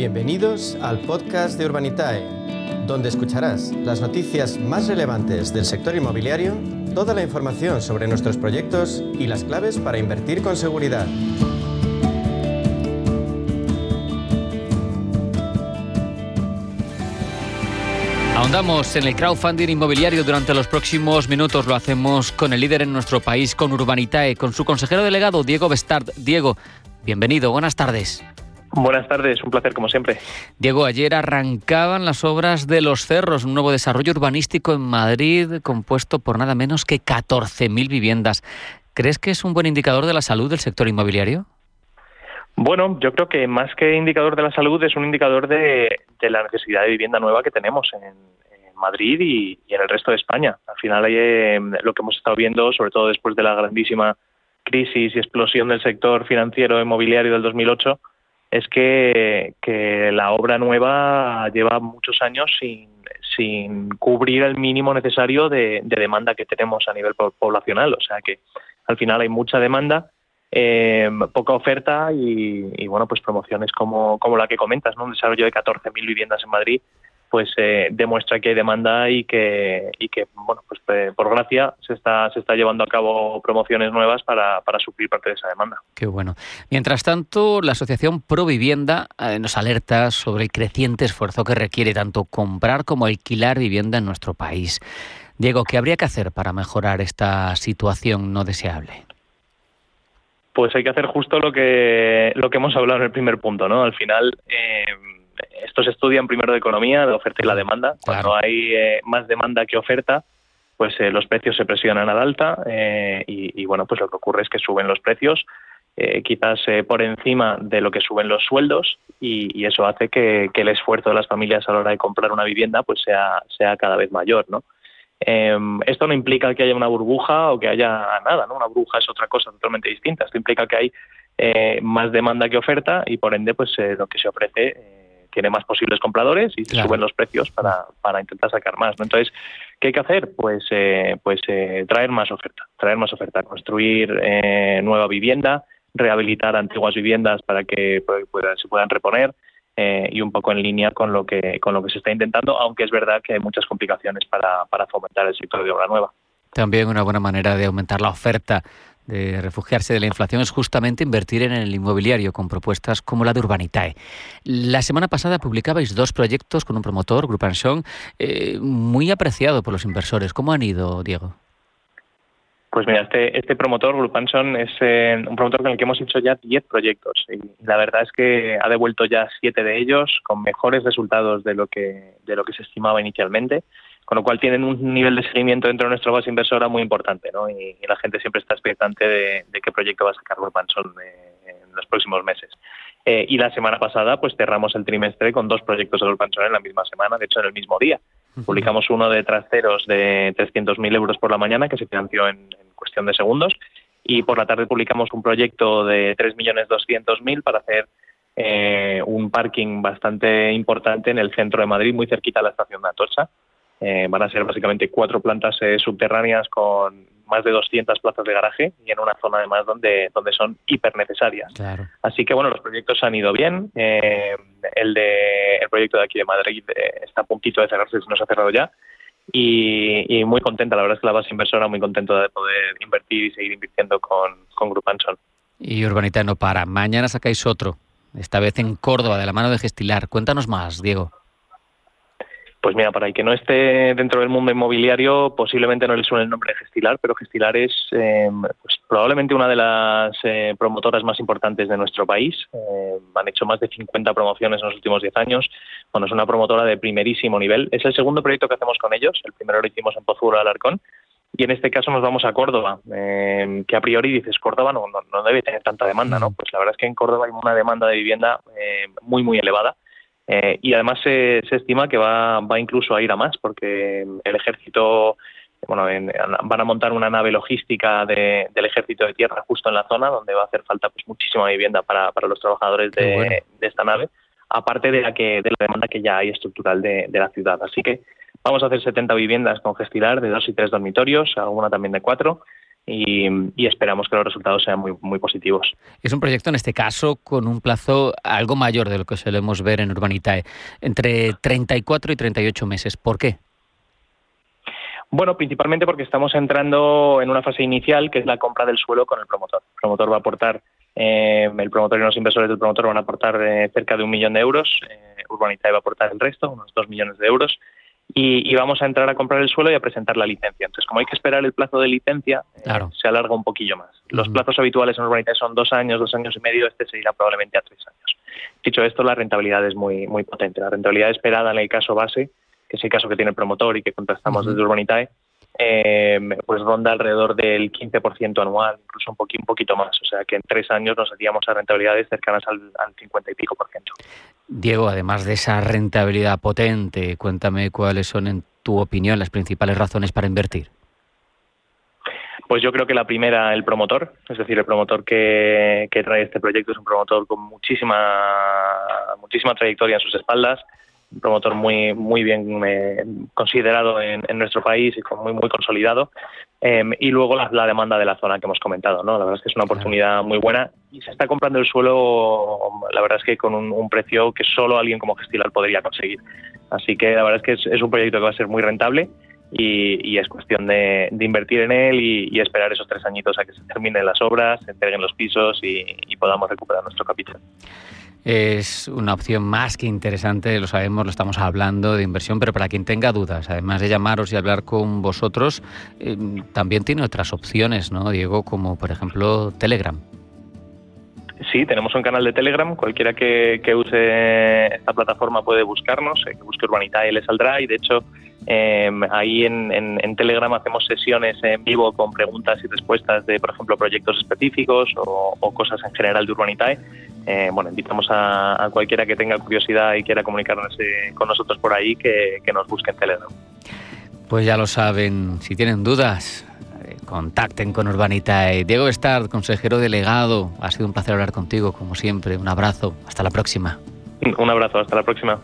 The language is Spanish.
Bienvenidos al podcast de Urbanitae, donde escucharás las noticias más relevantes del sector inmobiliario, toda la información sobre nuestros proyectos y las claves para invertir con seguridad. Ahondamos en el crowdfunding inmobiliario durante los próximos minutos. Lo hacemos con el líder en nuestro país, con Urbanitae, con su consejero delegado, Diego Bestard. Diego, bienvenido, buenas tardes. Buenas tardes, un placer como siempre. Diego, ayer arrancaban las obras de Los Cerros, un nuevo desarrollo urbanístico en Madrid compuesto por nada menos que 14.000 viviendas. ¿Crees que es un buen indicador de la salud del sector inmobiliario? Bueno, yo creo que más que indicador de la salud es un indicador de, la necesidad de vivienda nueva que tenemos en, Madrid y, en el resto de España. Al final, eh, lo que hemos estado viendo, sobre todo después de la grandísima crisis y explosión del sector financiero inmobiliario del 2008, es que, la obra nueva lleva muchos años sin, cubrir el mínimo necesario de, demanda que tenemos a nivel poblacional. O sea que al final hay mucha demanda eh, poca oferta y, bueno, pues promociones como, como la que comentas, ¿no? Un desarrollo de 14.000 viviendas en Madrid, pues eh, demuestra que hay demanda y que, y que bueno, pues eh, por gracia se está, se está llevando a cabo promociones nuevas para, para suplir parte de esa demanda. Qué bueno. Mientras tanto, la Asociación Pro Vivienda nos alerta sobre el creciente esfuerzo que requiere tanto comprar como alquilar vivienda en nuestro país. Diego, ¿qué habría que hacer para mejorar esta situación no deseable? pues hay que hacer justo lo que, lo que hemos hablado en el primer punto, ¿no? Al final, eh, esto se estudia en primero de economía, de oferta y la demanda. Cuando hay eh, más demanda que oferta, pues eh, los precios se presionan al alta y, bueno, pues lo que ocurre es que suben los precios, quizás por encima de lo que suben los sueldos y, eso hace que, que, el esfuerzo de las familias a la hora de comprar una vivienda pues sea, sea cada vez mayor, ¿no? Em, esto no implica que haya una burbuja o que haya nada, ¿no? Una burbuja es otra cosa totalmente distinta. Esto implica que hay eh, más demanda que oferta y por ende, pues eh, lo que se ofrece eh, tiene más posibles compradores y se suben los precios para, para intentar sacar más. ¿no? Entonces, ¿qué hay que hacer? Pues, pues traer más oferta, traer más oferta, construir nueva vivienda, rehabilitar antiguas viviendas para que pues, se puedan reponer. Eh, y un poco en línea con lo que con lo que se está intentando, aunque es verdad que hay muchas complicaciones para, para fomentar el sector de obra nueva. También una buena manera de aumentar la oferta de refugiarse de la inflación es justamente invertir en el inmobiliario con propuestas como la de Urbanitae. La semana pasada publicabais dos proyectos con un promotor, Grupanson, eh, muy apreciado por los inversores. ¿Cómo han ido, Diego? Pues mira, este, este promotor, Grupanson, es eh, un promotor con el que hemos hecho ya 10 proyectos y la verdad es que ha devuelto ya 7 de ellos con mejores resultados de lo que, de lo que se estimaba inicialmente, con lo cual tienen un nivel de seguimiento dentro de nuestra base inversora muy importante ¿no? y, la gente siempre está expectante de, qué proyecto va a sacar Grupanson eh, en los próximos meses. Eh, y la semana pasada pues cerramos el trimestre con dos proyectos de Grupanson en la misma semana, de hecho en el mismo día. Publicamos uno de trasteros de 300.000 euros por la mañana que se financió en, cuestión de segundos y por la tarde publicamos un proyecto de 3.200.000 para hacer eh, un parking bastante importante en el centro de Madrid, muy cerquita a la estación de Atocha. Eh, van a ser básicamente cuatro plantas eh, subterráneas con más de 200 plazas de garaje y en una zona además donde, donde son hiper necesarias. Así que bueno, los proyectos han ido bien. el, de, el proyecto de aquí de Madrid está a puntito de cerrarse, si no se ha cerrado ya y, muy contenta, la verdad es que la base inversora muy contenta de poder invertir y seguir invirtiendo con, con. Y Urbanita no para, mañana sacáis otro, esta vez en Córdoba, de la mano de Gestilar. Cuéntanos más, Diego. Pues mira, para el que no esté dentro del mundo inmobiliario, posiblemente no le suene el nombre de Gestilar, pero Gestilar es eh, pues, probablemente una de las eh, promotoras más importantes de nuestro país. Eh, han hecho más de 50 promociones en los últimos 10 años. Bueno, es una promotora de primerísimo nivel. Es el segundo proyecto que hacemos con ellos. El primero lo hicimos en Pozura Alarcón. Y en este caso nos vamos a Córdoba, que a priori dices, Córdoba no, no, debe tener tanta demanda, ¿no? Mm. Pues la verdad es que en Córdoba hay una demanda de vivienda muy, muy elevada eh, y además se, estima que va, va incluso a ir a más, porque el ejército, bueno, van a montar una nave logística del ejército de tierra justo en la zona, donde va a hacer falta pues muchísima vivienda para, para los trabajadores de, esta nave, aparte de la que de la demanda que ya hay estructural de, de la ciudad. Así que vamos a hacer 70 viviendas con Gestilar de dos y tres dormitorios, alguna también de cuatro. Y, esperamos que los resultados sean muy, muy positivos. Es un proyecto, en este caso, con un plazo algo mayor de lo que solemos ver en Urbanitae, entre 34 y 38 meses. ¿Por qué? Bueno, principalmente porque estamos entrando en una fase inicial que es la compra del suelo con el promotor. El promotor va a aportar, eh, el promotor y los inversores del promotor van a aportar eh, cerca de un millón de euros, eh, Urbanitae va a aportar el resto, unos dos millones de euros, y, vamos a entrar a comprar el suelo y a presentar la licencia. Entonces, como hay que esperar el plazo de licencia, eh, se alarga un poquillo más. Los plazos habituales en Urbanitae son dos años, dos años y medio, este se irá probablemente a tres años. Dicho esto, la rentabilidad es muy, muy potente. La rentabilidad esperada en el caso base, que es el caso que tiene el promotor y que contrastamos desde Urbanitae, eh, pues ronda alrededor del 15% anual, incluso un, poquito, un poquito más. O sea que en tres años nos haríamos a rentabilidades cercanas al, al 50 y pico por ciento. Diego, además de esa rentabilidad potente, cuéntame cuáles son, en tu opinión, las principales razones para invertir. Pues yo creo que la primera, el promotor, es decir, el promotor que, que trae este proyecto es un promotor con muchísima, muchísima trayectoria en sus espaldas, un promotor muy muy bien eh, considerado en, nuestro país y muy muy consolidado. Em, y luego la, demanda de la zona que hemos comentado no la verdad es que es una oportunidad muy buena y se está comprando el suelo la verdad es que con un, precio que solo alguien como Gestilar podría conseguir. Así que la verdad es que es, un proyecto que va a ser muy rentable y, es cuestión de, invertir en él y, esperar esos tres añitos a que se terminen las obras, se entreguen los pisos y podamos recuperar nuestro capital es una opción más que interesante, lo sabemos, lo estamos hablando de inversión, pero para quien tenga dudas, además de llamaros y hablar con vosotros, eh, también tiene otras opciones, ¿no, Diego? Como por ejemplo Telegram. Sí, tenemos un canal de Telegram. Cualquiera que, use esta plataforma puede buscarnos, eh, que busque Urbanitae le saldrá. Y de hecho, em, ahí en, Telegram hacemos sesiones en vivo con preguntas y respuestas de, por ejemplo, proyectos específicos o, cosas en general de Urbanitae. Eh, bueno, invitamos a, cualquiera que tenga curiosidad y quiera comunicarse con nosotros por ahí que, que nos busque en Telegram. Pues ya lo saben, si tienen dudas, contacten con Urbanitae. Diego Bestard, consejero delegado, ha sido un placer hablar contigo, como siempre. Un abrazo, hasta la próxima. Un abrazo, hasta la próxima.